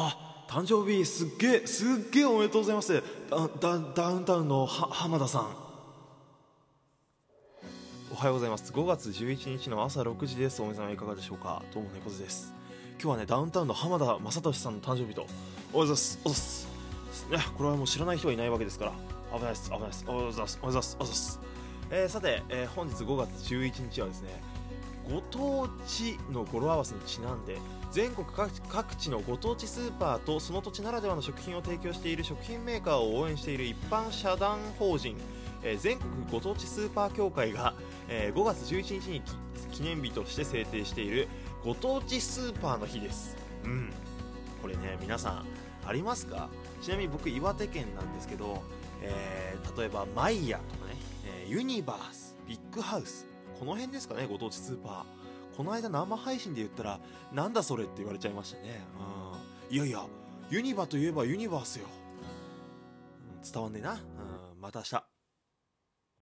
あ誕生日すっげえすっげえおめでとうございます。ダダダウンタウンのは浜田さん。おはようございます。5月11日の朝6時です。お目覚めいかがでしょうか？どうも猫背です。今日はねダウンタウンの浜田雅俊さんの誕生日と。おはようございます。おはようございます。ねこれはもう知らない人はいないわけですから。危ないです危ないです。おはようございます。おはようございます。おはようございます。えー、さて、えー、本日5月11日はですねご当地の語呂合わせにちなんで全国各地のご当地スーパーとその土地ならではの食品を提供している食品メーカーを応援している一般社団法人、え、全国ご当地スーパー協会が、え、5月11日に記念日として制定しているご当地スーパーの日です。うん。これね皆さんありますか？ちなみに僕岩手県なんですけど、えー、例えばマイヤとかね、え、ユニバースビッグハウスこの辺ですかねご当地スーパー。この間生配信で言ったらなんだそれって言われちゃいましたね。うん。いやいやユニバといえばユニバースよ、伝わんねえな、うん、また明日。